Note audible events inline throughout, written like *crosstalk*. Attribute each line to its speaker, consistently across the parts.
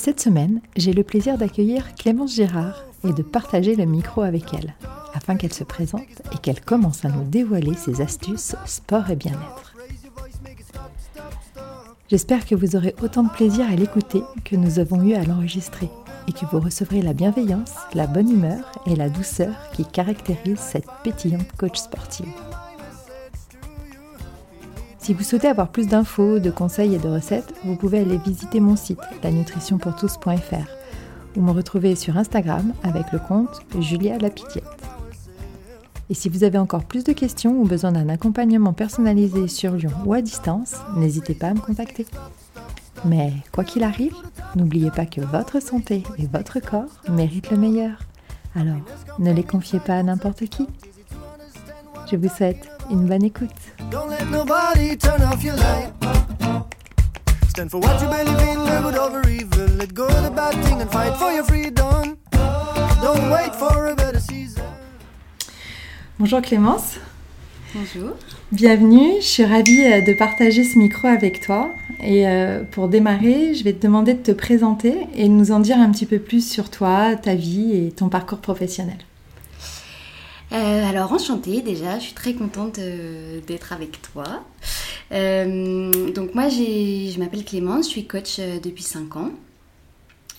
Speaker 1: Cette semaine, j'ai le plaisir d'accueillir Clémence Girard et de partager le micro avec elle, afin qu'elle se présente et qu'elle commence à nous dévoiler ses astuces sport et bien-être. J'espère que vous aurez autant de plaisir à l'écouter que nous avons eu à l'enregistrer et que vous recevrez la bienveillance, la bonne humeur et la douceur qui caractérisent cette pétillante coach sportive. Si vous souhaitez avoir plus d'infos, de conseils et de recettes, vous pouvez aller visiter mon site lanutritionpourtous.fr ou me retrouver sur Instagram avec le compte Julia Lapitiette. Et si vous avez encore plus de questions ou besoin d'un accompagnement personnalisé sur Lyon ou à distance, n'hésitez pas à me contacter. Mais quoi qu'il arrive, n'oubliez pas que votre santé et votre corps méritent le meilleur. Alors, ne les confiez pas à n'importe qui. Je vous souhaite une bonne écoute.
Speaker 2: Don't let nobody turn off your light. Stand for what you believe in, live it over evil. Let go of the bad thing and fight for your freedom. Don't wait for a better season.
Speaker 1: Bonjour Clémence,
Speaker 3: Bonjour.
Speaker 1: bienvenue. Je suis ravie euh, de partager ce micro avec toi. Et euh, pour démarrer, je vais te demander de te présenter et de nous en dire un petit peu plus sur toi, ta vie et ton parcours professionnel.
Speaker 3: Euh, alors enchantée déjà, je suis très contente euh, d'être avec toi. Euh, donc moi je m'appelle Clémence, je suis coach depuis 5 ans.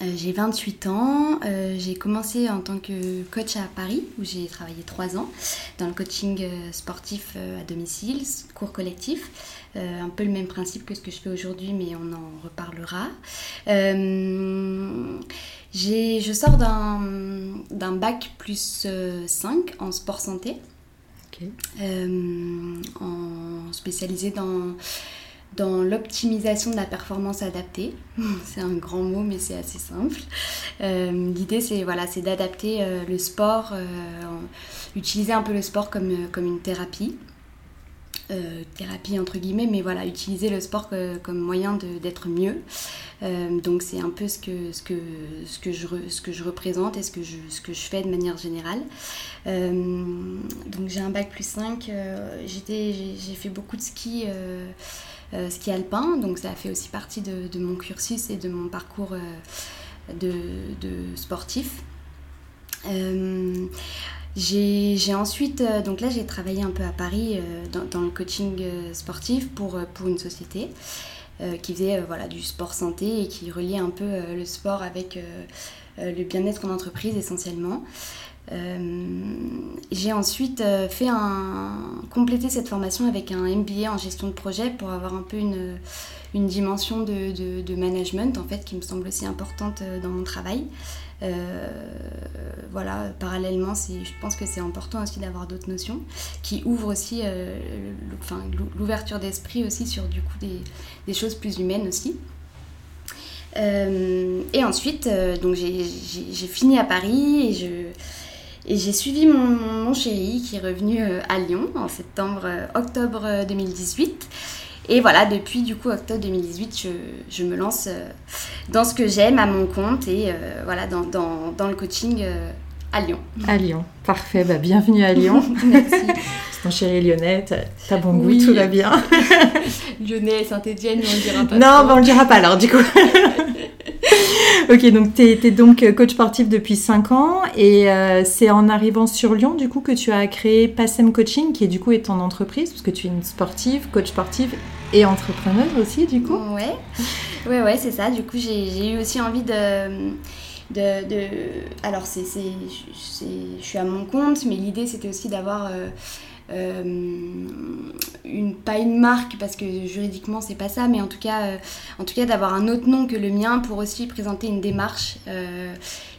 Speaker 3: Euh, j'ai 28 ans, euh, j'ai commencé en tant que coach à Paris où j'ai travaillé 3 ans dans le coaching euh, sportif à domicile, cours collectif. Euh, un peu le même principe que ce que je fais aujourd'hui mais on en reparlera. Je sors d'un bac plus euh, 5 en sport santé, en spécialisé dans, dans l'optimisation de la performance adaptée. *laughs* C'est un grand mot, mais c'est assez simple. Euh, L'idée, c'est voilà, d'adapter euh, le sport, euh, utiliser un peu le sport comme, comme une thérapie. Thérapie entre guillemets, mais voilà, utiliser le sport comme moyen d'être mieux. Donc c'est un peu ce que, ce, que, ce, que je ce que je représente et ce que je, ce que je fais de manière générale. Donc j'ai un bac plus 5, euh, j'étais- j'ai fait beaucoup de ski, ski alpin, donc ça fait aussi partie de, mon cursus et de mon parcours euh, de, sportif. Euh, j'ai ensuite, euh, donc là j'ai travaillé un peu à Paris euh, dans, le coaching euh, sportif pour, euh, une société euh, qui faisait euh, du sport santé et qui reliait un peu euh, le sport avec euh, euh, le bien-être en entreprise essentiellement. Euh, j'ai ensuite euh, fait un, complété cette formation avec un MBA en gestion de projet pour avoir un peu une, une dimension de, de- management en fait qui me semble aussi importante euh, dans mon travail. Voilà, parallèlement, je pense que c'est important aussi d'avoir d'autres notions qui ouvrent aussi euh, l'ouverture d'esprit aussi sur du coup des, des choses plus humaines aussi. Et ensuite, donc j'ai fini à Paris et je et j'ai suivi mon, mon chéri qui est revenu euh, à Lyon en septembre, euh, octobre euh, 2018. Et voilà, depuis du coup octobre 2018, je, je me lance euh, dans ce que j'aime à mon compte et euh, voilà dans, dans, dans le coaching euh, à Lyon.
Speaker 1: À Lyon. Parfait, bah, bienvenue à Lyon. *laughs*
Speaker 3: Merci. *laughs*
Speaker 1: Ton chéri lyonnais, t'as bon goût,
Speaker 3: Oui.
Speaker 1: tout va bien. *laughs*
Speaker 3: Lyonnais et Saint-Etienne, on le dira pas.
Speaker 1: Non, bah, on le dira pas alors du coup. *laughs* ok, donc tu es, donc euh, coach sportif depuis 5 ans et euh, c'est en arrivant sur Lyon du coup que tu as créé Passem Coaching qui est du coup est ton entreprise parce que tu es une sportive, coach sportive et entrepreneuse aussi du coup.
Speaker 3: Ouais, ouais, ouais, c'est ça. Du coup, j'ai eu aussi envie de. de, de... Alors, c'est, je suis à mon compte, mais l'idée, c'était aussi d'avoir. euh, une, pas une marque parce que juridiquement c'est pas ça mais en tout cas euh, en tout cas d'avoir un autre nom que le mien pour aussi présenter une démarche euh,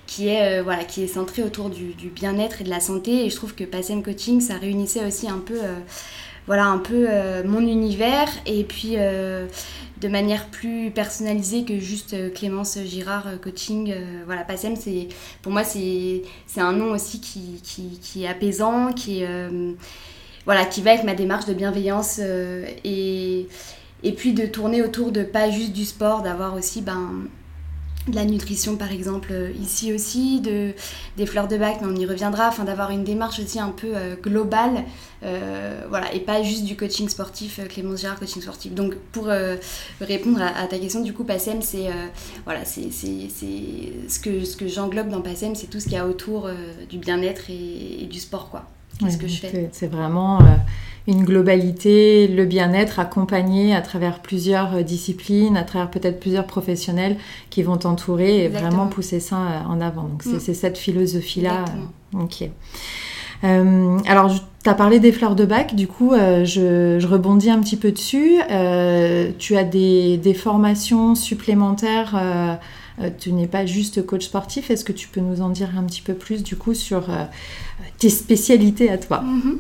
Speaker 3: qui est voilà qui est autour du, bien-être et de la santé et je trouve que Passem Coaching ça réunissait aussi un peu voilà un peu mon univers et puis de manière plus personnalisée que juste Clémence Girard Coaching. voilà, Passem, c'est, pour moi, c'est, c'est un nom aussi qui, qui, qui est apaisant, qui est, voilà, qui va avec ma démarche de bienveillance euh, et, et puis de tourner autour de pas juste du sport, d'avoir aussi ben, de la nutrition par exemple euh, ici aussi, de, des fleurs de bac, mais on y reviendra, enfin d'avoir une démarche aussi un peu euh, globale, voilà, et pas juste du coaching sportif, Clémence Gérard, coaching sportif. Donc pour répondre à, ta question, du coup, PASSEM, c'est voilà, ce que, ce que j'englobe dans PASSEM, c'est tout ce qu'il y a autour du bien-être et, et, du sport, quoi ce que je fais.
Speaker 1: C'est vraiment euh, une globalité, le bien-être accompagné à travers plusieurs euh, disciplines, à travers peut-être plusieurs professionnels qui vont t'entourer et vraiment pousser ça euh, en avant. Donc c'est mm. cette philosophie-là. Ok. alors, tu as parlé des fleurs de bac, du coup, je, rebondis un petit peu dessus. tu as des, des formations supplémentaires euh, tu n'es pas juste coach sportif. Est-ce que tu peux nous en dire un petit peu plus du coup sur euh, tes spécialités à toi?
Speaker 3: Mhm.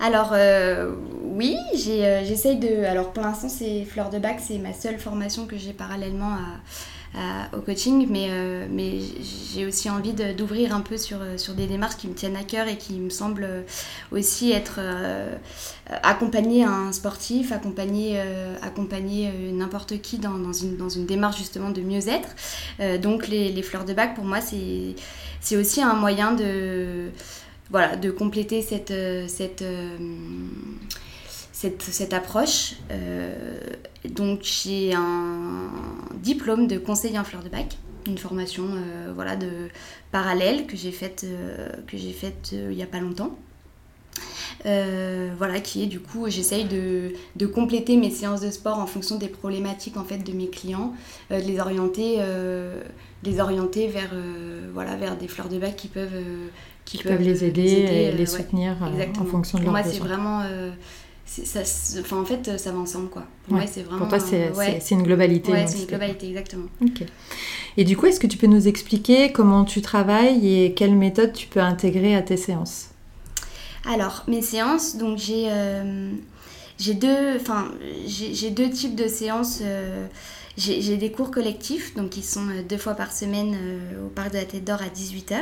Speaker 3: Alors euh, oui, j'essaye de... Alors pour l'instant c'est Fleur de Bac, c'est ma seule formation que j'ai parallèlement au coaching, mais, euh, mais j'ai aussi envie d'ouvrir un peu sur, sur des démarches qui me tiennent à cœur et qui me semblent aussi être euh, accompagner un sportif, accompagner, euh, accompagner n'importe qui dans, dans, une, dans une démarche justement de mieux-être. donc les, les, fleurs de bac, pour moi, c'est aussi un moyen de, voilà, de compléter cette... cette cette, approche. Euh, donc j'ai un diplôme de conseiller en fleurs de bac, une formation euh, voilà, de parallèle que j'ai faite, euh, que j'ai il n'y a pas longtemps. voilà, qui est du coup, j'essaye de, de, compléter mes séances de sport en fonction des problématiques en fait de mes clients, de les orienter, les orienter vers, voilà, vers des fleurs de bac qui peuvent,
Speaker 1: qui, peuvent, les aider, et les soutenir en fonction de
Speaker 3: leurs
Speaker 1: besoins.
Speaker 3: Moi, c'est vraiment ça, enfin, en fait, ça va ensemble, quoi. Pour moi, c'est vraiment...
Speaker 1: Pour toi, c'est une globalité.
Speaker 3: Ouais, c'est une globalité, exactement.
Speaker 1: Ok. Et du coup, est-ce que tu peux nous expliquer comment tu travailles et quelles méthodes tu peux intégrer à tes séances?
Speaker 3: Alors, mes séances, donc j'ai... Euh, j'ai deux, enfin, j'ai deux types de séances. Euh, j'ai des cours collectifs, donc qui sont euh, deux fois par semaine euh, au Parc de la Tête d'Or à 18h,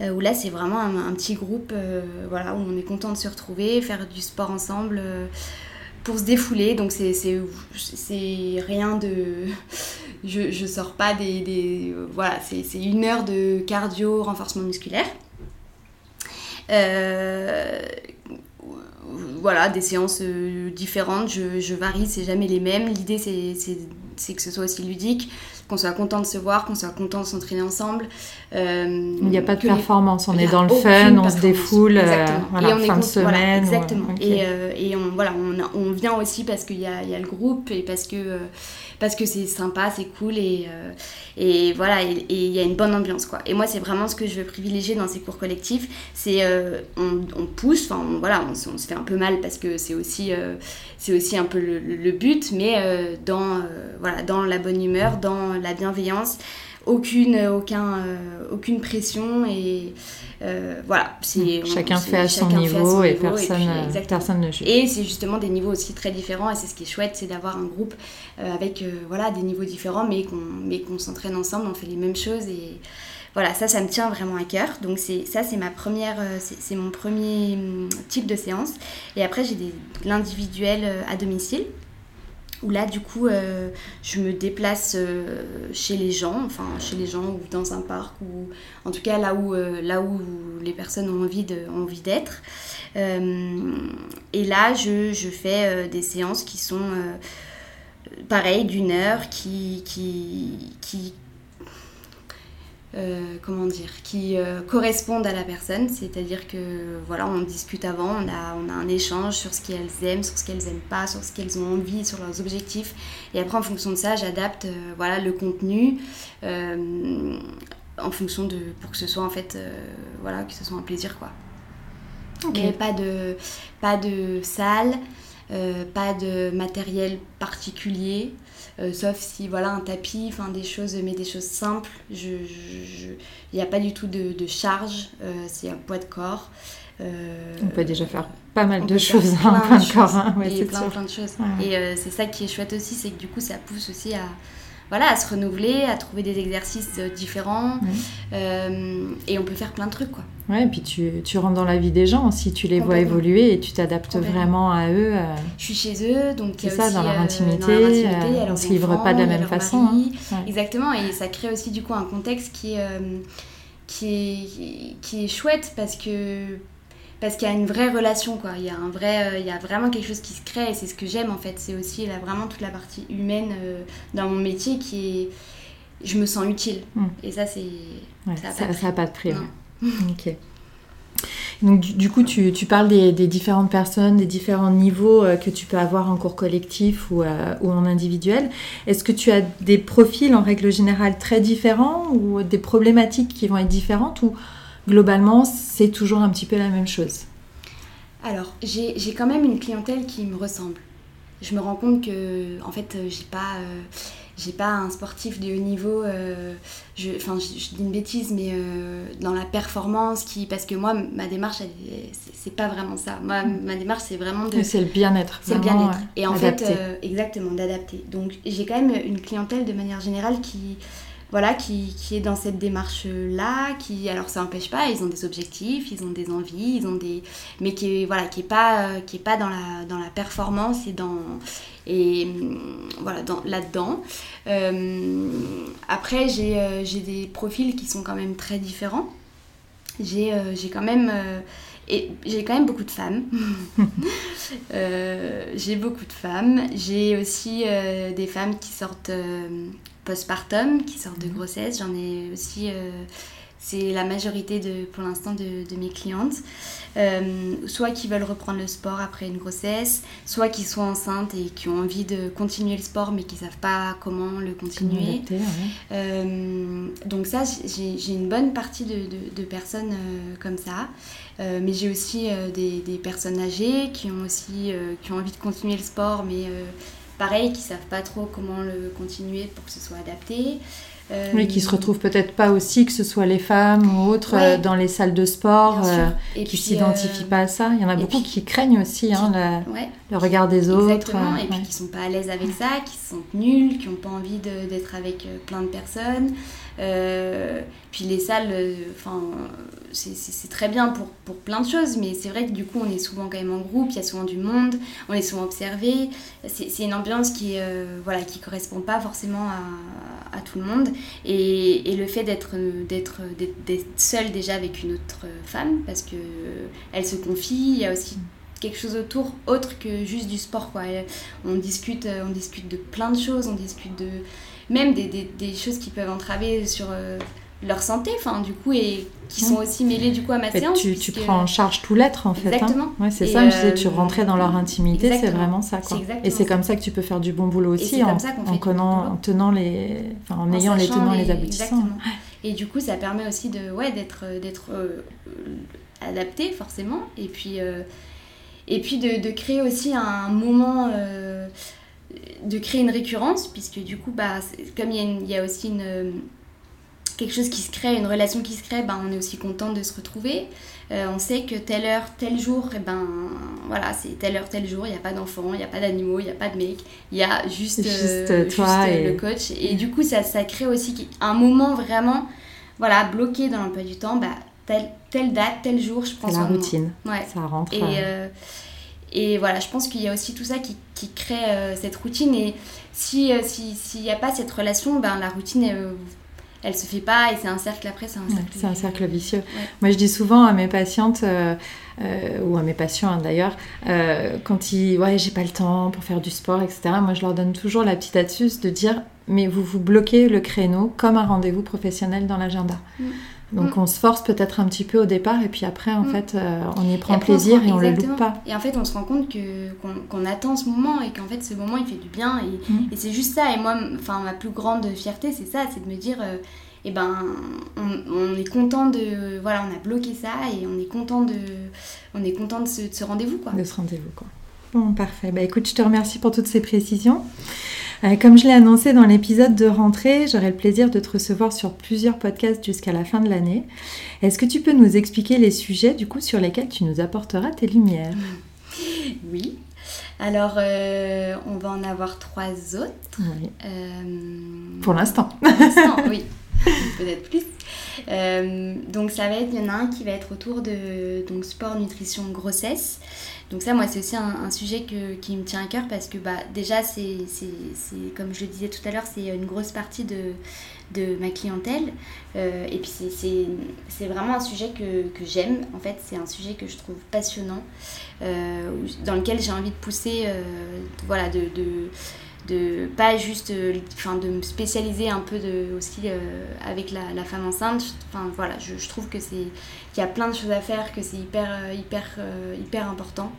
Speaker 3: euh, où là c'est vraiment un, petit groupe voilà, où on est content de se retrouver, faire du sport ensemble pour se défouler. Donc c'est rien de... *laughs* Je, je sors pas des... voilà, c'est une heure de cardio, renforcement musculaire. voilà, des séances différentes, je, je varie, c'est jamais les mêmes. L'idée c'est c'est que ce soit aussi ludique, qu'on soit content de se voir, qu'on soit content de s'entraîner ensemble.
Speaker 1: Euh, il n'y a pas de performance, on est dans le fun, on se défoule, euh, voilà, fin de semaine.
Speaker 3: exactement. Et, euh, et, on, voilà, on, on, vient aussi parce qu'il y y a, le groupe et parce que parce que c'est sympa, c'est cool et, euh, et voilà, et il y a une bonne ambiance quoi. Et moi, c'est vraiment ce que je veux privilégier dans ces cours collectifs, c'est euh, on, pousse, enfin voilà, on, se fait un peu mal parce que c'est aussi, euh, aussi un peu le, but, mais dans, voilà, dans la bonne humeur, dans la bienveillance aucune, aucun, aucune pression et euh, voilà,
Speaker 1: c'est chacun fait à son niveau et, personne, et personne ne juge.
Speaker 3: Et c'est justement des niveaux aussi très différents et c'est ce qui est chouette, c'est d'avoir un groupe euh, avec euh, voilà des niveaux différents mais qu'on mais qu'on s'entraîne ensemble, on fait les mêmes choses et voilà ça ça me tient vraiment à cœur. Donc c'est ça c'est ma première c'est mon premier hum, type de séance et après j'ai l'individuel à domicile où là du coup euh, je me déplace euh, chez les gens, enfin chez les gens ou dans un parc ou en tout cas là où, euh, là où les personnes ont envie, de, envie d'être. et là je, fais des séances qui sont pareilles d'une heure qui euh, comment dire, qui euh, correspondent à la personne, c'est-à-dire que voilà, on discute avant, on a, on a un échange sur ce qu'elles aiment, sur ce qu'elles aiment pas, sur ce qu'elles ont envie, sur leurs objectifs, et après en fonction de ça, j'adapte euh, voilà le contenu en fonction de pour que ce soit en fait voilà que ce soit un plaisir quoi. Okay. pas de pas de salle, pas de matériel particulier. sauf si voilà un tapis, enfin des choses, mais des choses simples. Il n'y a pas du tout de, de charge, c'est un poids de corps.
Speaker 1: on peut déjà faire pas mal de choses en hein, plein de corps. Hein.
Speaker 3: et plein, plein, de choses. Et c'est ça qui est chouette aussi, c'est que du coup ça pousse aussi à, voilà, à se renouveler, à trouver des exercices euh, différents. Euh, et on peut faire plein de trucs, quoi.
Speaker 1: Ouais, et puis tu, tu rentres dans la vie des gens si tu les vois évoluer et tu t'adaptes vraiment à eux. Euh.
Speaker 3: Je suis chez eux, donc
Speaker 1: c'est ça, dans, leur intimité, on ne se livre pas de la même façon.
Speaker 3: Hein. Exactement, et ça crée aussi du coup un contexte qui, qui, est, qui est chouette parce que parce qu'il y a une vraie relation quoi. Il y a un vrai euh, il y a vraiment quelque chose qui se crée et c'est ce que j'aime en fait. C'est aussi là vraiment toute la partie humaine euh, dans mon métier qui est je me sens utile. Hmm. et ça c'est
Speaker 1: ça n'a pas, de prix ok. Donc du, coup tu, tu parles des, des, différentes personnes des différents niveaux euh, que tu peux avoir en cours collectif ou, ou en individuel. Est-ce que tu as des profils en règle générale très différents ou des problématiques qui vont être différentes ou globalement, c'est toujours un petit peu la même chose
Speaker 3: Alors, j'ai quand même une clientèle qui me ressemble. Je me rends compte que, en fait, euh, j'ai pas, euh, j'ai pas un sportif de haut niveau. Euh, enfin, je, dis une bêtise, mais dans la performance, qui, parce que moi, ma démarche, c'est pas vraiment ça. Moi, mm. ma démarche, c'est vraiment de.
Speaker 1: C'est le bien-être.
Speaker 3: C'est le bien-être. Et en fait, exactement, d'adapter. Donc, j'ai quand même une clientèle de manière générale qui voilà, qui, qui, est dans cette démarche-là, qui, alors ça n'empêche pas, ils ont des objectifs, ils ont des envies, ils ont des, mais qui voilà, qui est pas, qui est pas dans la, dans la performance et dans, et voilà, dans, là-dedans. Euh, après, j'ai, euh, j'ai des profils qui sont quand même très différents. J'ai, euh, j'ai quand même, et j'ai quand même beaucoup de femmes. *laughs* j'ai beaucoup de femmes. J'ai aussi des femmes qui sortent postpartum qui sortent de mhm. grossesse. J'en ai aussi, euh, c'est la majorité de, pour l'instant de, de, mes clientes. Euh, soit qui veulent reprendre le sport après une grossesse, soit qui sont enceintes et qui ont envie de continuer le sport mais qui ne savent pas comment le continuer. Euh, donc ça, j'ai une bonne partie de, de, personnes comme ça. mais j'ai aussi des, des, personnes âgées qui ont aussi qui ont envie de continuer le sport mais pareil, qui savent pas trop comment le continuer pour que ce soit adapté.
Speaker 1: Euh, oui, qui se retrouvent peut-être pas aussi, que ce soit les femmes ou autres, euh, dans les salles de sport, euh, et qui s'identifient pas à ça. Il y en a beaucoup qui craignent aussi hein, le regard des autres.
Speaker 3: Exactement, et puis qui sont pas à l'aise avec ça, qui se sentent nuls, qui n'ont pas envie d'être avec plein de personnes. Puis les salles, enfin c'est très bien pour, pour, plein de choses, mais c'est vrai que du coup, on est souvent quand même en groupe, il y a souvent du monde, on est souvent observé. C'est une ambiance qui euh, voilà, correspond pas forcément à, tout le monde. Et, et le fait d'être seule déjà avec une autre femme, parce que elle se confie, il y a aussi quelque chose autour autre que juste du sport quoi on discute on discute de plein de choses on discute de même des, des, des choses qui peuvent entraver sur euh, leur santé, enfin du coup, et qui sont aussi mêlés du coup à ma séance.
Speaker 1: Tu, tu prends en charge tout l'être en fait.
Speaker 3: Hein. Exactement.
Speaker 1: Ouais, c'est ça, euh, tu rentrais dans leur intimité, c'est vraiment ça. Quoi. Et c'est comme ça que tu peux faire du bon boulot aussi, en, en, connant, en, tenant les, enfin, en, ayant les tenants les, les aboutissants.
Speaker 3: Et du coup, ça permet aussi de, ouais, d'être, d'être euh, adapté forcément, et puis, euh, et puis de, de, créer aussi un moment de créer une récurrence, puisque du coup, bah, comme il y, a il y a aussi une, quelque chose qui se crée, une relation qui se crée, ben, on est aussi content de se retrouver. Euh, on sait que telle heure, tel jour, et eh ben voilà, c'est telle heure, tel jour, il n'y a pas d'enfants, il n'y a pas d'animaux, il n'y a pas de mec, il y a juste, euh, toi et... le coach. Et du coup, ça, ça crée aussi un moment vraiment voilà, bloqué dans l'emploi du temps, bah, telle, telle date, tel jour, je pense.
Speaker 1: C'est la routine.
Speaker 3: Ouais.
Speaker 1: Ça rentre.
Speaker 3: Et, euh, et voilà, je pense qu'il y a aussi tout ça qui, qui crée cette routine. Et si s'il n'y a pas cette relation, ben, la routine, elle se fait pas et c'est un cercle après, c'est un cercle.
Speaker 1: c'est un cercle vicieux. Moi, je dis souvent à mes patientes euh, euh, ou à mes patients hein, d'ailleurs, euh, quand ils, ouais, j'ai pas le temps pour faire du sport, etc. Moi, je leur donne toujours la petite astuce de dire, mais vous vous bloquez le créneau comme un rendez-vous professionnel dans l'agenda. Mm. Donc mm. on se force peut-être un petit peu au départ et puis après en mm. fait euh, on y prend plaisir et on le loupe pas.
Speaker 3: Et en fait on se rend compte que qu'on attend ce moment et qu'en fait ce moment il fait du bien et, mm. et c'est juste ça et moi enfin ma plus grande fierté c'est ça c'est de me dire euh, eh ben on, on, est content de voilà on a bloqué ça et on est content de on est content de ce, ce rendez-vous quoi.
Speaker 1: De ce rendez-vous quoi. Bon, parfait. Bah, écoute, je te remercie pour toutes ces précisions. Euh, comme je l'ai annoncé dans l'épisode de rentrée, j'aurai le plaisir de te recevoir sur plusieurs podcasts jusqu'à la fin de l'année. Est-ce que tu peux nous expliquer les sujets du coup sur lesquels tu nous apporteras tes lumières?
Speaker 3: Oui. Alors, euh, on va en avoir trois autres.
Speaker 1: Oui.
Speaker 3: Euh,
Speaker 1: Pour l'instant.
Speaker 3: pour l'instant, oui. *laughs* Peut-être plus. Euh, donc, ça va être, il y en a un qui va être autour de donc, sport, nutrition, grossesse. Donc ça, moi, c'est aussi un, sujet que- qui me tient à cœur parce que bah, déjà, c'est, comme je le disais tout à l'heure, c'est une grosse partie de, de ma clientèle. Euh, et puis, c'est, vraiment un sujet que, que j'aime. En fait, c'est un sujet que je trouve passionnant, euh, dans lequel j'ai envie de pousser, euh, voilà, de de pas juste euh, enfin de me spécialiser un peu de, aussi euh, avec la, la femme enceinte enfin voilà je, je trouve que c'est qu'il y a plein de choses à faire que c'est hyper euh, hyper hyper important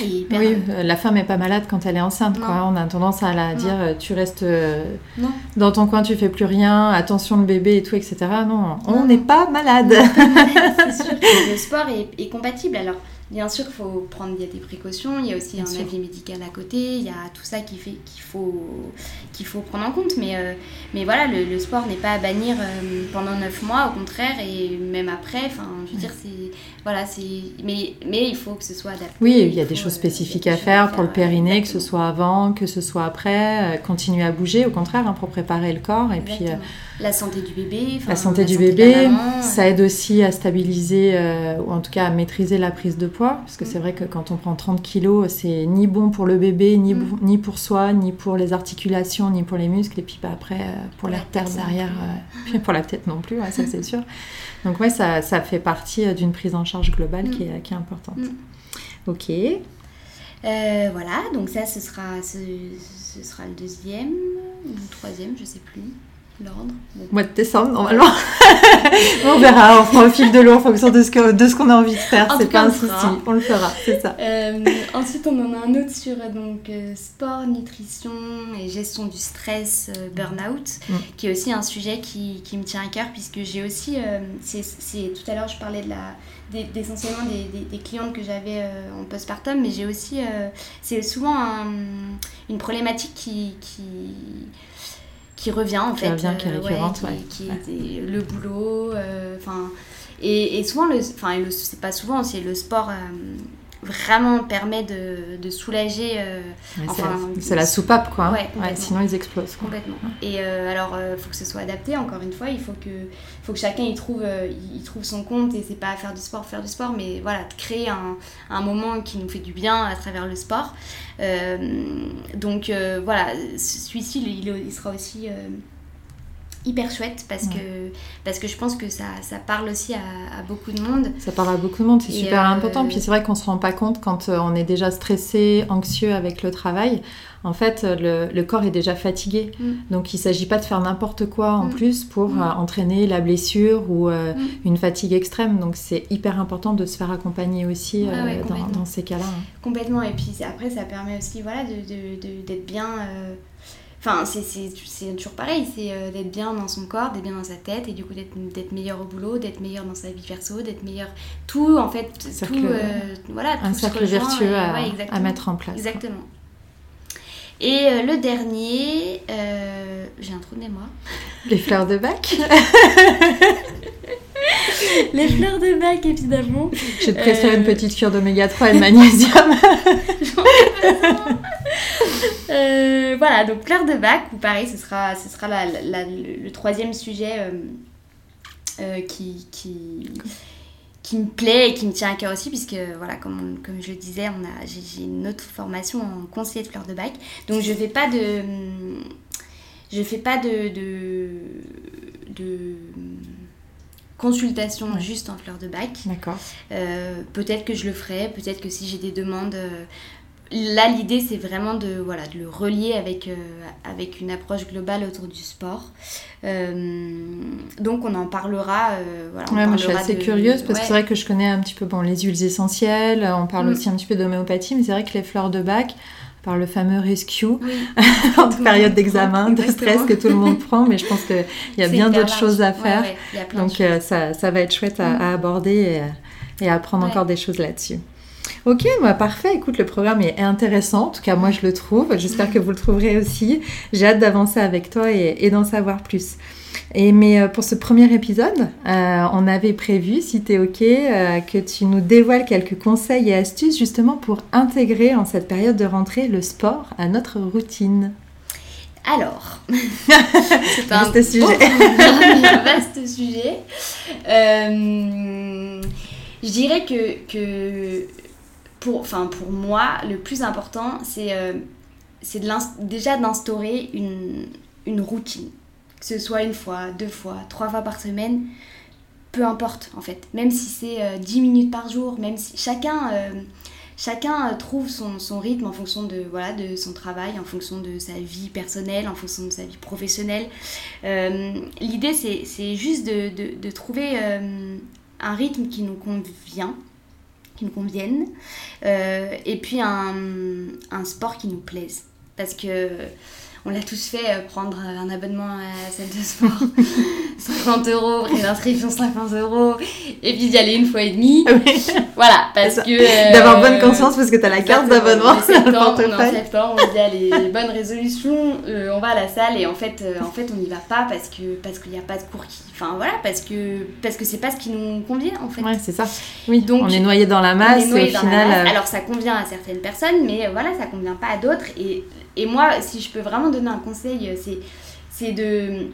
Speaker 3: et hyper,
Speaker 1: Oui, la femme est pas malade quand elle est enceinte. Quoi. On a tendance à la dire tu restes euh,
Speaker 3: non
Speaker 1: dans ton coin, tu fais plus rien, attention le bébé et tout, etc. Non, on n'est pas malade.
Speaker 3: c'est sûr que le sport est, est compatible. Alors, bien sûr, il faut prendre il y a des précautions. Il y a aussi
Speaker 1: Bien
Speaker 3: un
Speaker 1: sûr.
Speaker 3: avis médical à côté. Il y a tout ça qui fait qu'il faut qu'il faut prendre en compte. Mais euh, mais voilà, le, le sport n'est pas à bannir euh, pendant 9 mois. Au contraire, et même après. Enfin, je veux dire, c'est voilà, c'est mais mais il faut que ce soit adapté.
Speaker 1: Oui, il y a des choses
Speaker 3: euh,
Speaker 1: spécifiques à faire pour le périnée, que ce soit avant, que ce soit après, continuer à bouger, au contraire, hein, pour préparer le corps. Et puis.
Speaker 3: La santé du bébé.
Speaker 1: la santé du bébé,
Speaker 3: maman,
Speaker 1: ça aide aussi à stabiliser, euh, ou en tout cas à maîtriser la prise de poids, parce que c'est vrai que quand on prend 30 kilos, c'est ni bon pour le bébé, ni,
Speaker 3: Mm.
Speaker 1: bon- ni pour soi, ni pour les articulations, ni pour les muscles, et puis bah, après, euh, pour la
Speaker 3: la
Speaker 1: derrière,
Speaker 3: plus.
Speaker 1: euh, *laughs* pour la tête non plus, ouais, ça c'est sûr. *laughs* Donc ouais, ça, ça fait partie euh, d'une prise en charge globale
Speaker 3: Mm.
Speaker 1: qui, est, qui est importante.
Speaker 3: Mm.
Speaker 1: Ok,
Speaker 3: Euh, voilà, donc ça, ce sera, ce, ce sera le deuxième ou le troisième, je sais plus, l'ordre.
Speaker 1: Mois de décembre normalement. *laughs* on verra, on fera au fil de l'eau en fonction de ce que- de ce qu'on a envie de faire. C'est pas un
Speaker 3: on
Speaker 1: souci, on le fera, c'est ça.
Speaker 3: Euh, ensuite, on en a un autre sur donc, euh, sport, nutrition et gestion du stress, euh, burn-out,
Speaker 1: Mm.
Speaker 3: qui est aussi un sujet qui, qui me tient à cœur, puisque j'ai aussi, euh, c'est tout à l'heure, je parlais de la, des- d'essentiellement des, des, des clientes que j'avais euh, en postpartum, mais j'ai aussi, euh, c'est souvent un- une problématique qui, qui, qui revient en
Speaker 1: Qui
Speaker 3: fait.
Speaker 1: revient, qui est
Speaker 3: euh,
Speaker 1: récurrente,
Speaker 3: qui,
Speaker 1: ouais.
Speaker 3: qui est
Speaker 1: Ouais.
Speaker 3: le boulot, euh, enfin. et, et souvent, le, enfin, c'est pas souvent, c'est le sport euh, vraiment permet de, de soulager euh, Enfin,
Speaker 1: la- c'est la soupape quoi. hein.
Speaker 3: ouais,
Speaker 1: sinon ils explosent. Quoi.
Speaker 3: complètement. Et euh, alors, il faut que ce soit adapté, encore une fois, il faut que, faut que chacun y trouve, euh, y- trouve son compte et c'est pas faire du sport, faire du sport, mais voilà, de créer un, un moment qui nous fait du bien à travers le sport. Euh, donc euh, voilà, celui-ci, il, il sera aussi euh, hyper chouette parce,
Speaker 1: Ouais.
Speaker 3: que, parce que je pense que ça, ça parle aussi à, à beaucoup de monde.
Speaker 1: Ça parle à beaucoup de monde, c'est super
Speaker 3: euh,
Speaker 1: important. Puis c'est vrai qu'on se rend pas compte quand euh, on est déjà stressé, anxieux avec le travail. En fait, euh, le, le corps est déjà fatigué.
Speaker 3: Mm.
Speaker 1: Donc il s'agit pas de faire n'importe quoi en
Speaker 3: Mm.
Speaker 1: plus pour
Speaker 3: Mm.
Speaker 1: euh, entraîner la blessure ou euh, une fatigue extrême. Donc c'est hyper important de se faire accompagner aussi
Speaker 3: ouais,
Speaker 1: dans, ces cas-là. hein.
Speaker 3: Complètement, et puis après ça permet aussi voilà, de, de- de- d'être bien. Enfin, c'est, toujours pareil, c'est euh, d'être bien dans son corps, d'être bien dans sa tête, et du coup d'être, meilleur au boulot, d'être meilleur dans sa vie perso, d'être meilleur. Tout en fait,
Speaker 1: Cercle-
Speaker 3: tout. euh, voilà,
Speaker 1: Un
Speaker 3: tout
Speaker 1: cercle vertueux à,
Speaker 3: ouais,
Speaker 1: à
Speaker 3: exactement.
Speaker 1: mettre en place. quoi.
Speaker 3: Exactement. Et euh, le dernier, euh, j'ai un trou de mémoire.
Speaker 1: Les fleurs de bac. *laughs* *laughs*
Speaker 3: Les fleurs de bac, évidemment.
Speaker 1: Je te
Speaker 3: Euh,
Speaker 1: une petite cure d'oméga 3 et *laughs* de magnésium.
Speaker 3: Euh, voilà, donc fleurs de bac, ou pareil, ce sera, ce sera la- la- le, le troisième sujet euh, euh, qui, qui, qui me plaît et qui me tient à cœur aussi, puisque voilà, comme, on- comme je le disais, on a, j'ai, une autre formation en conseiller de fleurs de bac. Donc je fais pas de. Je fais pas de consultation
Speaker 1: Ouais.
Speaker 3: juste en fleurs de bac.
Speaker 1: D'accord.
Speaker 3: Euh, peut-être que je le ferai, peut-être que si j'ai des demandes. euh, là, l'idée, c'est vraiment de, voilà, de le relier avec, euh, avec une approche globale autour du sport. Donc, on en parlera. voilà, on
Speaker 1: Ouais, moi je suis
Speaker 3: parlera
Speaker 1: assez
Speaker 3: de-
Speaker 1: curieuse parce que c'est vrai que je connais un petit peu bon, les huiles essentielles, on parle
Speaker 3: Mm.
Speaker 1: aussi un petit peu d'homéopathie, mais c'est vrai que les fleurs de bac, par le fameux rescue,
Speaker 3: Oui, *laughs*
Speaker 1: en période d'examen, de stress que tout le monde prend, mais je pense qu'il y a bien d'autres choses à faire.
Speaker 3: ouais,
Speaker 1: Donc euh, ça, ça va être chouette à,
Speaker 3: Mm.
Speaker 1: à aborder et, et à apprendre
Speaker 3: Ouais.
Speaker 1: encore des choses là-dessus. Ok, bah parfait. Écoute, le programme est intéressant. En tout cas, moi, je le trouve. J'espère que vous le trouverez aussi. J'ai hâte d'avancer avec toi et, d'en savoir plus. Et mais euh, pour ce premier épisode, euh, on avait prévu, si tu es OK, euh, que tu nous dévoiles quelques conseils et astuces justement pour intégrer en cette période de rentrée le sport à notre routine.
Speaker 3: Alors, *laughs* c'est un vaste sujet. *laughs* vaste sujet. je dirais que, que pour, enfin, pour moi, le plus important, c'est euh, déjà d'instaurer une, une, routine. Que ce soit une fois, deux fois, trois fois par semaine, peu importe en fait. Même si c'est euh, dix minutes par jour, même si chacun, euh, chacun trouve son, rythme en fonction de, son travail, en fonction de sa vie personnelle, en fonction de sa vie professionnelle. L'idée, c'est juste de, trouver un rythme qui nous convient qui nous conviennent, euh, et puis un, un, sport qui nous plaise. Parce que on l'a tous fait, euh, prendre un abonnement à la salle de sport, *laughs* 50 euros, prix d'inscription 50 euros, et puis d'y aller une fois et demie. Voilà, parce que...
Speaker 1: D'avoir bonne euh, conscience parce que tu as la carte d'abonnement. En
Speaker 3: septembre, en septembre, on dit allez, *laughs* bonne résolution, euh, on va à la salle. Et en fait, en fait on n'y va pas parce que parce qu'il n'y a pas de cours qui... Enfin voilà, parce que parce que c'est pas ce qui nous convient en fait.
Speaker 1: Ouais, c'est ça. Oui, donc on est noyé dans la masse et au final...
Speaker 3: Alors ça convient à certaines personnes, mais voilà, ça convient pas à d'autres et et moi, si je peux vraiment donner un conseil, euh, c'est de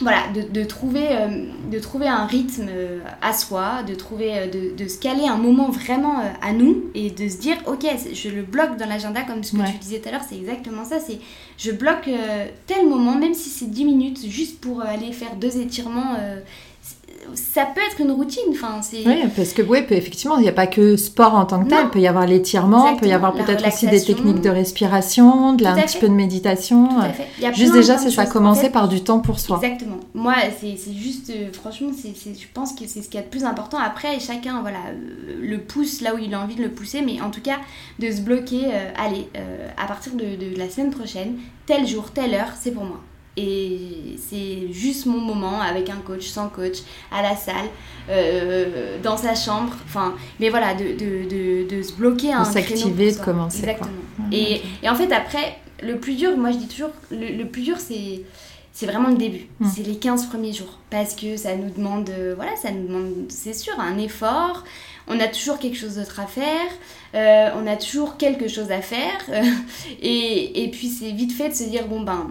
Speaker 3: voilà, de, de, trouver, euh, de trouver un rythme euh, à soi, de, trouver, de, de, se caler un moment vraiment à nous et de se dire, ok, je le bloque dans l'agenda comme ce que tu disais tout à l'heure, c'est exactement ça, c'est je bloque tel moment, même si c'est 10 minutes, juste pour aller faire deux étirements ça peut être une routine. Enfin,
Speaker 1: oui, parce que oui, effectivement, il n'y a pas que sport en tant que tel. Il peut y avoir l'étirement, il peut y avoir peut-être aussi des techniques de respiration, de un petit peu de méditation. juste déjà, c'est ça, commencer par du temps pour soi.
Speaker 3: Exactement. Moi, c'est juste, euh, franchement, c'est je pense que c'est ce qui est le plus important. Après, chacun voilà, euh, le pousse là où il a envie de le pousser, mais en tout cas, de se bloquer, euh, allez, à partir de, de la semaine prochaine, tel jour, telle heure, c'est pour moi et c'est juste mon moment avec un coach, sans coach, à la salle, euh, dans sa chambre. Enfin, mais voilà, de, de, de, de se bloquer un
Speaker 1: S'activer, de commencer.
Speaker 3: Exactement. Et, et, en fait, après, le plus dur, moi je dis toujours, le, plus dur c'est c'est vraiment le début, mm. c'est les 15 premiers jours. Parce que ça nous demande, euh, voilà, ça nous demande, c'est sûr, un effort. On a toujours quelque chose d'autre à faire, euh, on a toujours quelque chose à faire. *laughs* et, et puis c'est vite fait de se dire, bon ben,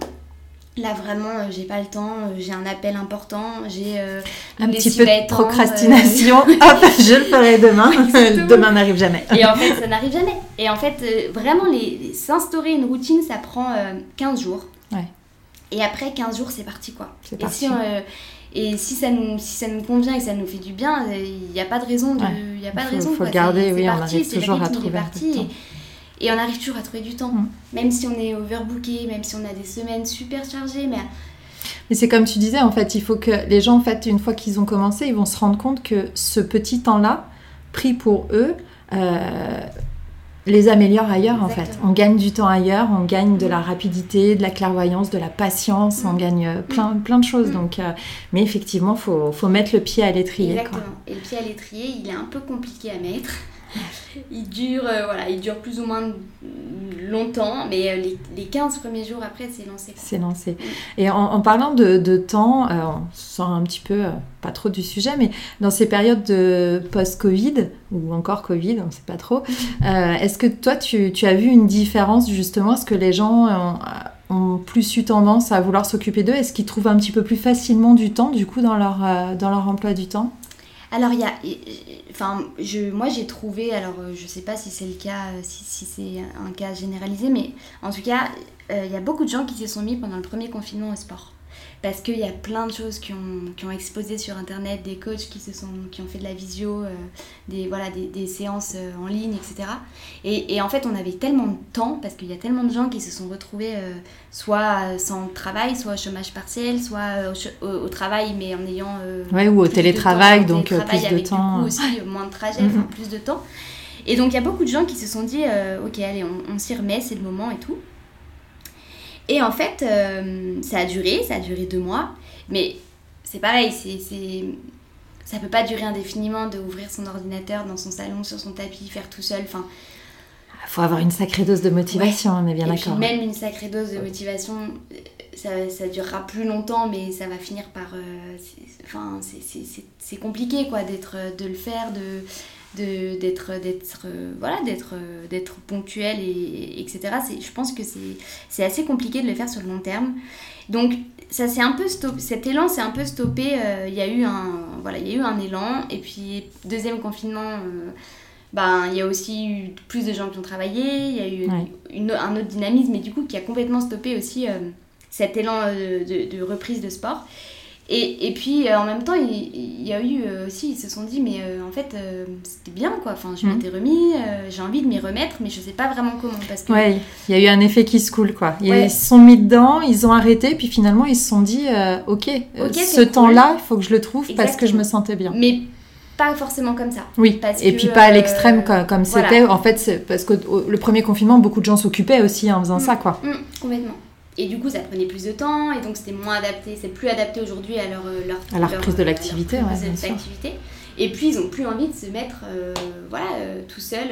Speaker 3: Là vraiment, euh, j'ai pas le temps, euh, j'ai un appel important, j'ai euh,
Speaker 1: un petit peu de procrastination. *laughs* Hop, je le ferai demain. *laughs* demain n'arrive jamais.
Speaker 3: Et en fait, ça n'arrive jamais. Et en fait, vraiment, les, s'instaurer une routine, ça prend 15 jours. Ouais. Et après 15 jours, c'est parti quoi.
Speaker 1: Et
Speaker 3: si, et si ça nous si ça nous convient et que ça nous fait du bien, il n'y a pas de raison de il y a pas de raison.
Speaker 1: Il faut garder, oui, on arrive toujours à trouver.
Speaker 3: Et on arrive toujours à trouver du temps. Mm. Même si on est overbooké, même si on a des semaines super chargées. Mais,
Speaker 1: mais c'est comme tu disais, en fait, il faut que les gens, en fait, une fois qu'ils ont commencé, ils vont se rendre compte que ce petit temps-là, pris pour eux, euh, les améliore ailleurs en fait. On gagne du temps ailleurs, on gagne de la rapidité, de la clairvoyance, de la patience, on mm. gagne euh, plein, mm. plein de choses. Donc, euh, mais effectivement, il faut, faut, mettre le pied à l'étrier.
Speaker 3: Exactement. Et le pied à l'étrier, il est un peu compliqué à mettre *laughs* il dure, euh, voilà, il dure plus ou moins longtemps, mais euh, les, les 15 premiers jours après, c'est lancé.
Speaker 1: C'est lancé. Et en, parlant de, de temps, euh, on sort un petit peu, pas trop du sujet, mais dans ces périodes de post-Covid, ou encore Covid, on ne sait pas trop, *laughs* est-ce que toi, tu, tu, as vu une différence justement Est-ce que les gens ont, ont plus eu tendance à vouloir s'occuper d'eux? Est-ce qu'ils trouvent un petit peu plus facilement du temps, du coup, dans leur, dans leur emploi du temps?
Speaker 3: Alors, il y a. Enfin, je, moi, j'ai trouvé. Alors, euh, je sais pas si c'est le cas, euh, si, si c'est un cas généralisé, mais en tout cas, euh, il y a beaucoup de gens qui se sont mis pendant le premier confinement au sport parce qu'il y a plein de choses qui ont, qui ont, exposé sur internet, des coachs qui, se sont, qui ont fait de la visio, euh, des, voilà, des, des, séances euh, en ligne, etc. Et, et, en fait, on avait tellement de temps, parce qu'il y a tellement de gens qui se sont retrouvés euh, soit sans travail, soit au chômage partiel, soit au, travail, mais en ayant.
Speaker 1: ouais, ou au télétravail, donc plus de temps.
Speaker 3: aussi moins de trajet, enfin, plus de temps. Et donc, il y a beaucoup de gens qui se sont dit, ok, allez, on, on s'y remet, c'est le moment et tout. Et en fait, euh, ça a duré, ça a duré deux mois. Mais c'est pareil, c'est ça peut pas durer indéfiniment de ouvrir son ordinateur dans son salon, sur son tapis, faire tout seul. Enfin,
Speaker 1: Il faut avoir une sacrée dose de motivation, on est bien d'accord.
Speaker 3: même une sacrée dose de motivation, euh, ça, ça durera plus longtemps, mais ça va finir par. euh, c'est- Enfin, c'est- c'est- c'est c'est compliqué quoi, d'être, de le faire, de- d'être d'être euh, voilà d'être euh, d'être ponctuel et etc c'est je pense que c'est c'est assez compliqué de le faire sur le long terme donc ça c'est un peu stoppé cet élan s'est un peu stoppé euh, il y a eu un voilà il y a eu un élan et puis deuxième confinement ben, il y a aussi eu plus de gens qui ont travaillé, il y a eu
Speaker 1: Ouais.
Speaker 3: une- un autre dynamisme, et du coup, qui a complètement stoppé aussi euh, cet élan euh, de, de reprise de sport. Et, et puis, euh, en même temps, il, il y a eu euh, aussi, ils se sont dit, mais euh, en fait, c'était bien, quoi. Enfin, je
Speaker 1: Mhm.
Speaker 3: m'étais remis, j'ai envie de m'y remettre, mais je sais pas vraiment comment, parce que...
Speaker 1: Ouais, il y a eu un effet qui se coule, quoi. Ils
Speaker 3: Ouais.
Speaker 1: se sont mis dedans, ils ont arrêté, puis finalement ils se sont dit, ok, ce temps-là, il faut que je le trouve parce que je me sentais bien.
Speaker 3: Mais pas forcément comme ça.
Speaker 1: Oui,
Speaker 3: Parce
Speaker 1: et
Speaker 3: que,
Speaker 1: puis pas à l'extrême co- comme
Speaker 3: voilà.
Speaker 1: c'était. En fait, parce que le premier confinement, beaucoup de gens s'occupaient aussi en faisant
Speaker 3: Mm.
Speaker 1: ça, quoi.
Speaker 3: Mm, complètement. Et du coup, ça prenait plus de temps, et donc c'était moins adapté, c'est plus adapté aujourd'hui à leur, euh, leur,
Speaker 1: À la
Speaker 3: leur,
Speaker 1: reprise de
Speaker 3: euh,
Speaker 1: l'activité, ouais.
Speaker 3: Et puis, ils ont plus envie de se mettre, euh, voilà, euh, tout seul,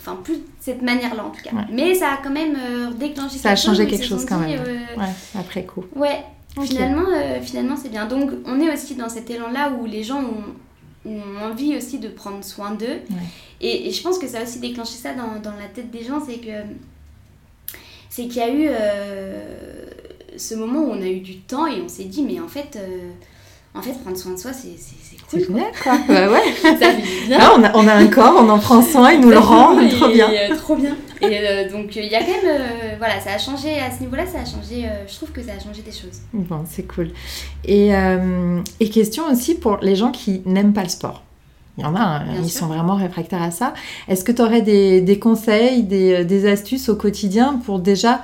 Speaker 3: enfin, plus de cette manière-là en tout cas.
Speaker 1: Ouais.
Speaker 3: Mais ça a quand même déclenché
Speaker 1: Ça a changé quelque
Speaker 3: se
Speaker 1: chose quand
Speaker 3: dit,
Speaker 1: même. Ouais, après coup.
Speaker 3: Ouais, finalement, finalement c'est bien. Donc on est aussi dans cet élan-là où les gens ont, ont envie aussi de prendre soin d'eux. Et, et je pense que ça a aussi déclenché ça dans, dans la tête des gens, c'est que c'est qu'il y a eu euh, ce moment où on a eu du temps et on s'est dit mais en fait, euh, en fait prendre soin de soi c'est c'est- c'est
Speaker 1: C'est
Speaker 3: cool. quoi.
Speaker 1: génial, quoi. *laughs* bah ouais. *laughs*
Speaker 3: Ça fait bien.
Speaker 1: Ah, on, a, on a un corps, on en prend soin, il nous le rend,
Speaker 3: Et,
Speaker 1: trop bien.
Speaker 3: euh, trop bien. Et euh, donc il y a quand même, euh, voilà, ça a changé à ce niveau-là, ça a changé, euh, je trouve que ça a changé des choses.
Speaker 1: Bon, c'est cool. Et, euh, et question aussi pour les gens qui n'aiment pas le sport. Il y en a, hein, ils
Speaker 3: sûr.
Speaker 1: sont vraiment réfractaires à ça. Est-ce que tu aurais des, des conseils, des, euh, des astuces au quotidien pour déjà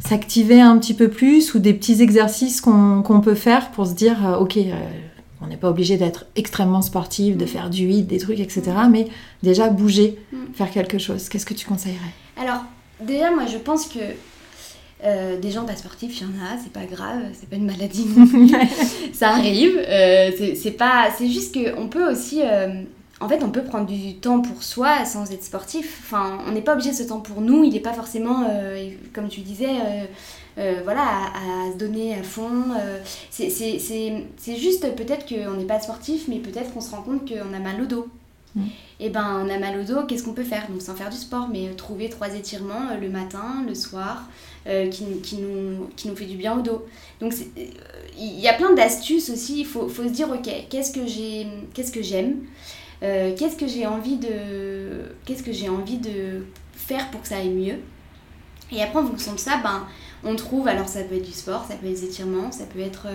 Speaker 1: s'activer un petit peu plus ou des petits exercices qu'on qu'on peut faire pour se dire, euh, ok, euh, on n'est pas obligé d'être extrêmement sportif, de
Speaker 3: Mm.
Speaker 1: faire du hit, des trucs, etc. Mais déjà bouger,
Speaker 3: Mm.
Speaker 1: faire quelque chose. Qu'est-ce que tu conseillerais?
Speaker 3: Alors, déjà, moi, je pense que euh, des gens pas sportifs, il y en a, c'est pas grave, c'est pas une maladie non *laughs* plus. ça arrive. euh, c'est- pas, c'est juste que on peut aussi, euh, en fait, on peut prendre du temps pour soi sans être sportif. Enfin, on n'est pas obligé de ce temps pour nous. Il n'est pas forcément, comme tu disais. voilà, à, à se donner à fond. c'est- juste peut-être qu'on n'est pas sportif, mais peut-être qu'on se rend compte qu'on a mal au dos.
Speaker 1: Mm.
Speaker 3: Et ben, on a mal au dos, qu'est-ce qu'on peut faire? Donc, sans faire du sport, mais trouver trois étirements le matin, le soir, euh, qui, nous, qui nous fait du bien au dos. Donc, euh, il y a plein d'astuces aussi. Il faut, faut se dire, ok, qu'est-ce que j'ai, qu'est-ce que j'aime Euh, Qu'est-ce que j'ai envie de, que envie de faire pour que ça aille mieux Et après, en fonction de ça, ben, on trouve, alors ça peut être du sport, ça peut être des étirements, ça peut être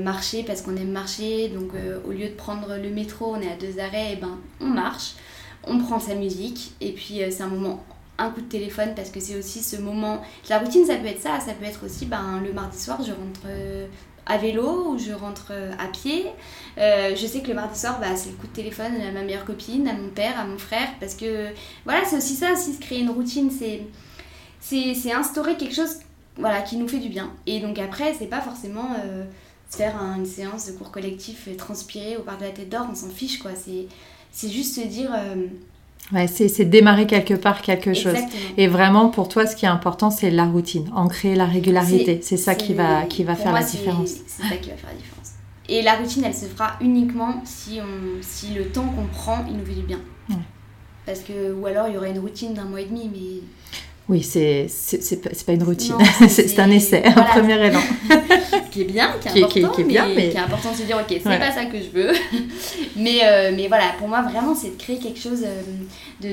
Speaker 3: marcher parce qu'on aime marcher. Donc, au lieu de prendre le métro, on est à deux arrêts, ben, on marche, on prend sa musique, et puis c'est un moment un coup de téléphone parce que c'est aussi ce moment. La routine, ça peut être ça, ça peut être aussi ben, le mardi soir, je rentre euh, à vélo ou je rentre euh, à pied. Euh, je sais que le mardi soir, bah, c'est le coup de téléphone à ma meilleure copine, à mon père, à mon frère, parce que voilà, c'est aussi ça, aussi se créer une routine, c'est c'est instaurer quelque chose voilà, qui nous fait du bien. Et donc après, c'est pas forcément euh, faire un- une séance de cours collectif, transpirer au parc de la tête d'or, on s'en fiche quoi. C'est c'est juste se dire.
Speaker 1: Ouais, c'est c'est démarrer quelque part quelque chose.
Speaker 3: exactement.
Speaker 1: Et vraiment, pour toi, ce qui est important, c'est la routine, ancrer la régularité. C'est ça qui va, qui va faire
Speaker 3: moi,
Speaker 1: la différence.
Speaker 3: C'est ça qui va faire la différence. Et la routine, elle se fera uniquement si, on, si le temps qu'on prend, il nous fait du bien.
Speaker 1: Ouais.
Speaker 3: Parce que, ou alors, il y aurait une routine d'un mois et demi, mais
Speaker 1: Oui, c'est c'est c'est pas, une routine, *laughs*
Speaker 3: c'est-
Speaker 1: un essai, un premier élan. *laughs*
Speaker 3: qui est bien, qui est
Speaker 1: Qui est-
Speaker 3: important,
Speaker 1: qui est- qui est bien,
Speaker 3: mais,
Speaker 1: mais-
Speaker 3: qui est important de se dire, ok, c'est
Speaker 1: Ouais.
Speaker 3: pas ça que je veux. *laughs* mais, euh, mais voilà, pour moi, vraiment, c'est de créer quelque chose, euh,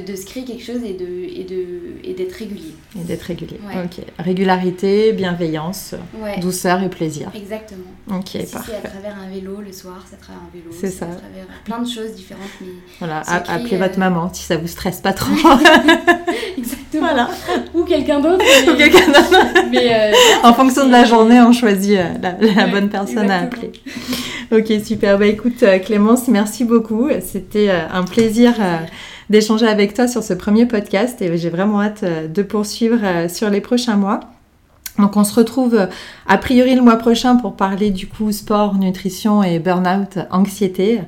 Speaker 3: de, de se créer quelque chose et de et de et d'être régulier.
Speaker 1: Et d'être régulier.
Speaker 3: Ouais.
Speaker 1: Ok. Régularité, bienveillance,
Speaker 3: Ouais,
Speaker 1: douceur et plaisir.
Speaker 3: exactement.
Speaker 1: Ok,
Speaker 3: si c'est à
Speaker 1: parfait.
Speaker 3: travers un vélo le soir, c'est à travers un vélo.
Speaker 1: C'est ça.
Speaker 3: à travers plein de choses différentes, mais
Speaker 1: Voilà, appelez
Speaker 3: euh,
Speaker 1: votre maman si ça vous stresse pas trop. *laughs* *laughs*
Speaker 3: exactement.
Speaker 1: voilà.
Speaker 3: Ou quelqu'un d'autre.
Speaker 1: Ou quelqu'un d'autre.
Speaker 3: mais, euh,
Speaker 1: en fonction de la journée, on choisit euh, la, la
Speaker 3: Ouais,
Speaker 1: bonne personne à appeler. Ok, super. Bah écoute, euh, Clémence, merci beaucoup. C'était euh, un plaisir euh, d'échanger avec toi sur ce premier podcast et j'ai vraiment hâte de poursuivre sur les prochains mois. Donc on se retrouve a priori le mois prochain pour parler du coup sport, nutrition et burn-out, anxiété.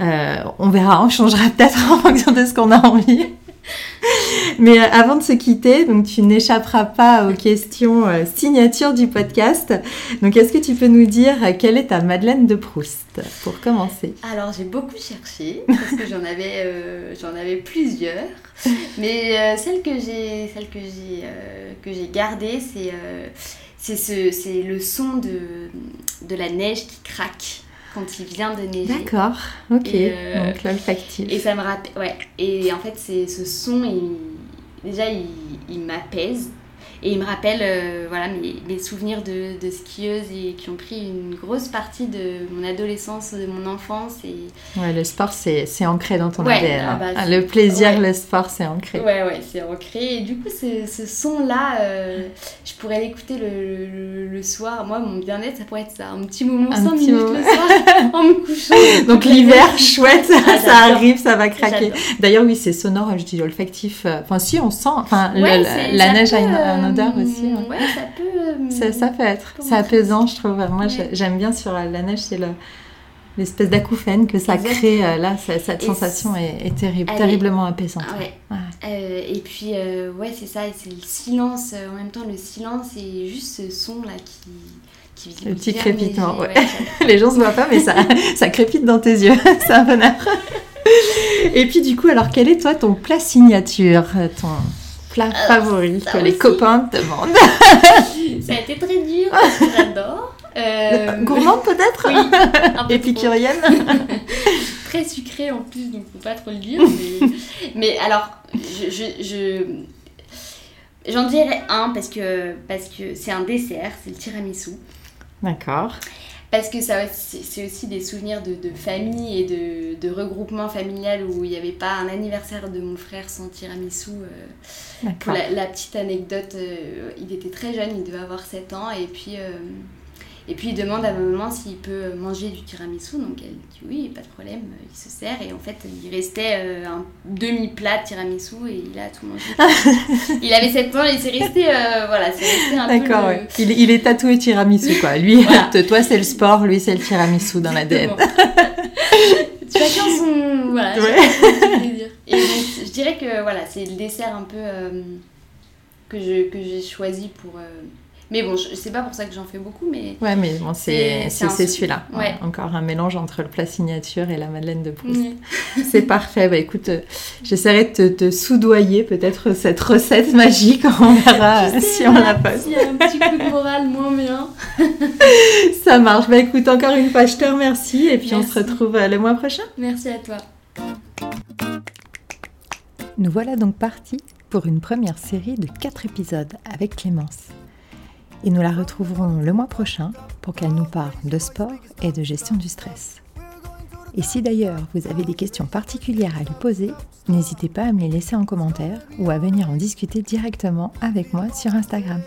Speaker 1: Euh, on verra, on changera peut-être *laughs* en fonction de ce qu'on a envie. Mais euh, avant de se quitter, donc tu n'échapperas pas aux questions euh, signature du podcast. Donc est-ce que tu peux nous dire euh, quelle est ta Madeleine de Proust pour commencer?
Speaker 3: Alors j'ai beaucoup cherché parce que j'en avais, j'en avais plusieurs, mais celle que j'ai, celle que j'ai, que j'ai gardée, c'est, c'est ce, le son de, de la neige qui craque quand il vient de neiger.
Speaker 1: D'accord, ok.
Speaker 3: Et, euh,
Speaker 1: Donc l'olfactif.
Speaker 3: Et ça me rappelle, ouais. Et en fait, c'est ce son, il, déjà, il, il m'apaise. Et il me rappelle euh, voilà, mes, mes souvenirs de, de skieuses et qui ont pris une grosse partie de mon adolescence, de mon enfance. Et
Speaker 1: Ouais, le sport, c'est c'est ancré dans ton
Speaker 3: Ouais,
Speaker 1: ADN.
Speaker 3: ah bah,
Speaker 1: Ah, le plaisir,
Speaker 3: ouais.
Speaker 1: le sport, c'est ancré.
Speaker 3: ouais, ouais, c'est ancré. Et du coup, ce, ce son-là, euh, je pourrais l'écouter le, le, le soir. Moi, mon bien-être, ça pourrait être ça. Un petit moment,
Speaker 1: Un
Speaker 3: 5
Speaker 1: petit
Speaker 3: minutes
Speaker 1: moment.
Speaker 3: le soir, *laughs* en me couchant.
Speaker 1: Donc l'hiver, chouette,
Speaker 3: Ah, *laughs*
Speaker 1: ça arrive, ça va craquer. D'ailleurs, oui, c'est sonore, je dis olfactif. Enfin, si, on sent. Enfin,
Speaker 3: Ouais,
Speaker 1: le- la neige a une, odeur aussi. ouais.
Speaker 3: Ouais, ça peut. euh,
Speaker 1: Ça, ça peut être. C'est apaisant, je trouve. Moi,
Speaker 3: Ouais.
Speaker 1: j'aime bien sur la neige, c'est le- l'espèce d'acouphène que ça crée. euh, Là, cette
Speaker 3: Et
Speaker 1: sensation est, est terrible, terriblement apaisante.
Speaker 3: Ah ouais.
Speaker 1: Ouais.
Speaker 3: Euh, et puis, euh, ouais, c'est ça, c'est le silence. euh, en même temps, le silence et juste ce son-là qui. qui
Speaker 1: Le petit crépitement, ouais.
Speaker 3: j'adore. *laughs*
Speaker 1: Les gens se voient pas, mais ça, *laughs* ça crépite dans tes yeux. *laughs* c'est un bonheur. Et puis, du coup, alors, quel est toi ton plat signature, euh, ton plat favori que les copains te demandent *laughs*
Speaker 3: ça a été très dur, j'adore. Euh,
Speaker 1: Gourmande peut-être
Speaker 3: Oui, un peu *laughs* trop.
Speaker 1: Épicurienne *laughs*
Speaker 3: Très sucré en plus, donc faut pas trop le dire. Mais, mais alors, je, je, je- j'en dirais un parce que parce que c'est un dessert, c'est le tiramisu.
Speaker 1: D'accord.
Speaker 3: Parce que ça, c'est aussi des souvenirs de, de famille et de, de regroupement familial où il n'y avait pas un anniversaire de mon frère sans tiramisu. euh. Pour
Speaker 1: D'accord.
Speaker 3: la, la petite anecdote, euh, il était très jeune, il devait avoir 7 ans, et puis, euh, et puis il demande à ma maman s'il peut manger du tiramisu, donc elle dit oui, pas de problème, il se sert, et en fait il restait euh, un demi-plat de tiramisu, et il a tout mangé. *laughs* il avait 7 ans, et c'est resté, euh, voilà, c'est resté un peu
Speaker 1: D'accord,
Speaker 3: le-
Speaker 1: ouais. Il, il est tatoué tiramisu, quoi. Lui,
Speaker 3: Voilà. *laughs*
Speaker 1: toi, c'est le sport, lui, c'est le tiramisu dans l'ADN. *laughs*
Speaker 3: Chacun son. Voilà,
Speaker 1: Ouais.
Speaker 3: chacun son plaisir. Et donc, je dirais que voilà, c'est le dessert un peu euh, que je- que j'ai choisi pour. euh, Mais bon, c'est pas pour ça que j'en fais beaucoup, mais.
Speaker 1: Ouais, mais bon, c'est celui-là.
Speaker 3: ouais.
Speaker 1: Encore un mélange entre le plat signature et la Madeleine de Proust. *laughs* C'est parfait. Bah écoute, euh, j'essaierai de te, te soudoyer peut-être cette recette magique. On verra
Speaker 3: sais
Speaker 1: si on
Speaker 3: pas
Speaker 1: la passe.
Speaker 3: S'il y a un petit coup de morale moins bien. *laughs*
Speaker 1: Ça marche. Bah écoute, encore une fois, je te remercie. Et puis on se retrouve euh, le mois prochain.
Speaker 3: Merci à toi.
Speaker 1: Nous voilà donc partis pour une première série de 4 épisodes avec Clémence. Et nous la retrouverons le mois prochain pour qu'elle nous parle de sport et de gestion du stress. Et si d'ailleurs vous avez des questions particulières à lui poser, n'hésitez pas à me les laisser en commentaire ou à venir en discuter directement avec moi sur Instagram.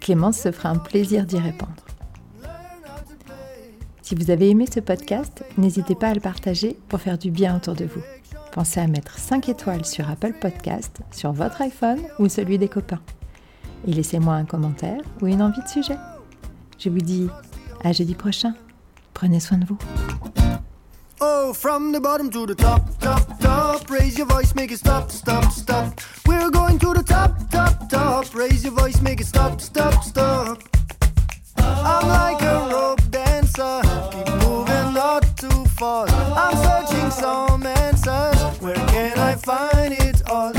Speaker 1: Clémence se fera un plaisir d'y répondre. Si vous avez aimé ce podcast, n'hésitez pas à le partager pour faire du bien autour de vous. Pensez à mettre 5 étoiles sur Apple Podcast, sur votre iPhone ou celui des copains. Et laissez-moi un commentaire ou une envie de sujet. Je vous dis à jeudi prochain. Prenez soin de vous.
Speaker 2: Oh, from the bottom to the top, top, top. Raise your voice, make it stop, stop, stop. We're going to the top, top, top. Raise your voice, make it stop, stop, stop. I'm like a rope dancer, keep moving not too far. I'm searching some answers. Where can I find it all?